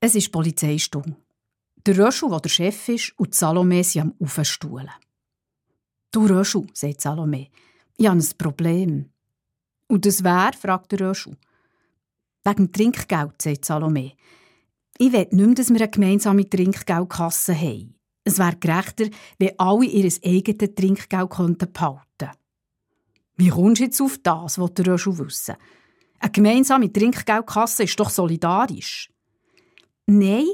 Es ist Polizeistunde. Der Röschel, der der Chef ist, und Salome sind am Aufstuhlen. Du Röschel, sagt Salome, ich habe ein Problem. Und das wäre, fragt der Röschel. Wegen Trinkgeld, sagt Salome. Ich will nicht mehr, dass wir eine gemeinsame Trinkgeldkasse haben. Es wäre gerechter, wenn alle ihr eigenes Trinkgeld behalten könnten. Wie kommst du jetzt auf das, was der Röschel wissen? Eine gemeinsame Trinkgeldkasse ist doch solidarisch. Nein,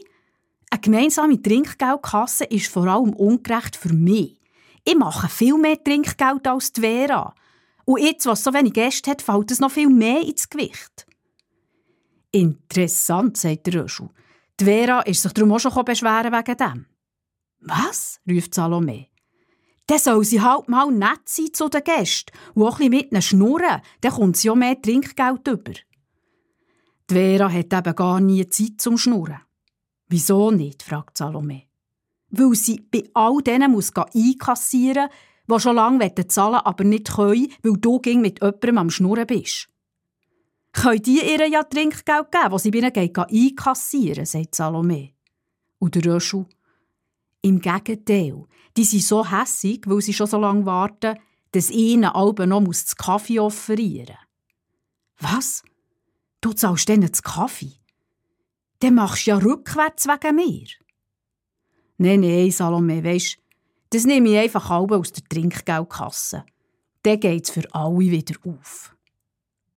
eine gemeinsame Trinkgeldkasse ist vor allem ungerecht für mich. Ich mache viel mehr Trinkgeld als die Vera. Und jetzt, was so wenig Gäste hat, fällt es noch viel mehr ins Gewicht. Interessant, sagt Röschel. Die Vera ist sich darum auch schon beschweren wegen dem. Was? ruft Salome. Dann soll sie halt mal nett sein zu den Gästen und auch ein mit ihnen schnurren, dann kommt sie auch mehr Trinkgeld über. Die Vera hat eben gar nie Zeit zum Schnurren. Wieso nicht? fragt Salome. Weil sie bei all denen muss einkassieren muss, die schon lange zahlen aber nicht können, weil du ging mit jemandem am Schnurren bist. Können die ihr ja Trinkgeld geben, wo sie bei ihnen einkassieren, sagt Salome. Und Röschel, im Gegenteil, die sind so hässig, weil sie schon so lange warten, dass ihnen Alben noch das Kaffee offerieren Was? Du zahlst denen das Kaffee? Dann machst du ja rückwärts wegen mir. Nein, nein, Salome, weisst, das nehme ich einfach halb aus der Trinkgeldkasse. Dann geht's für alle wieder auf.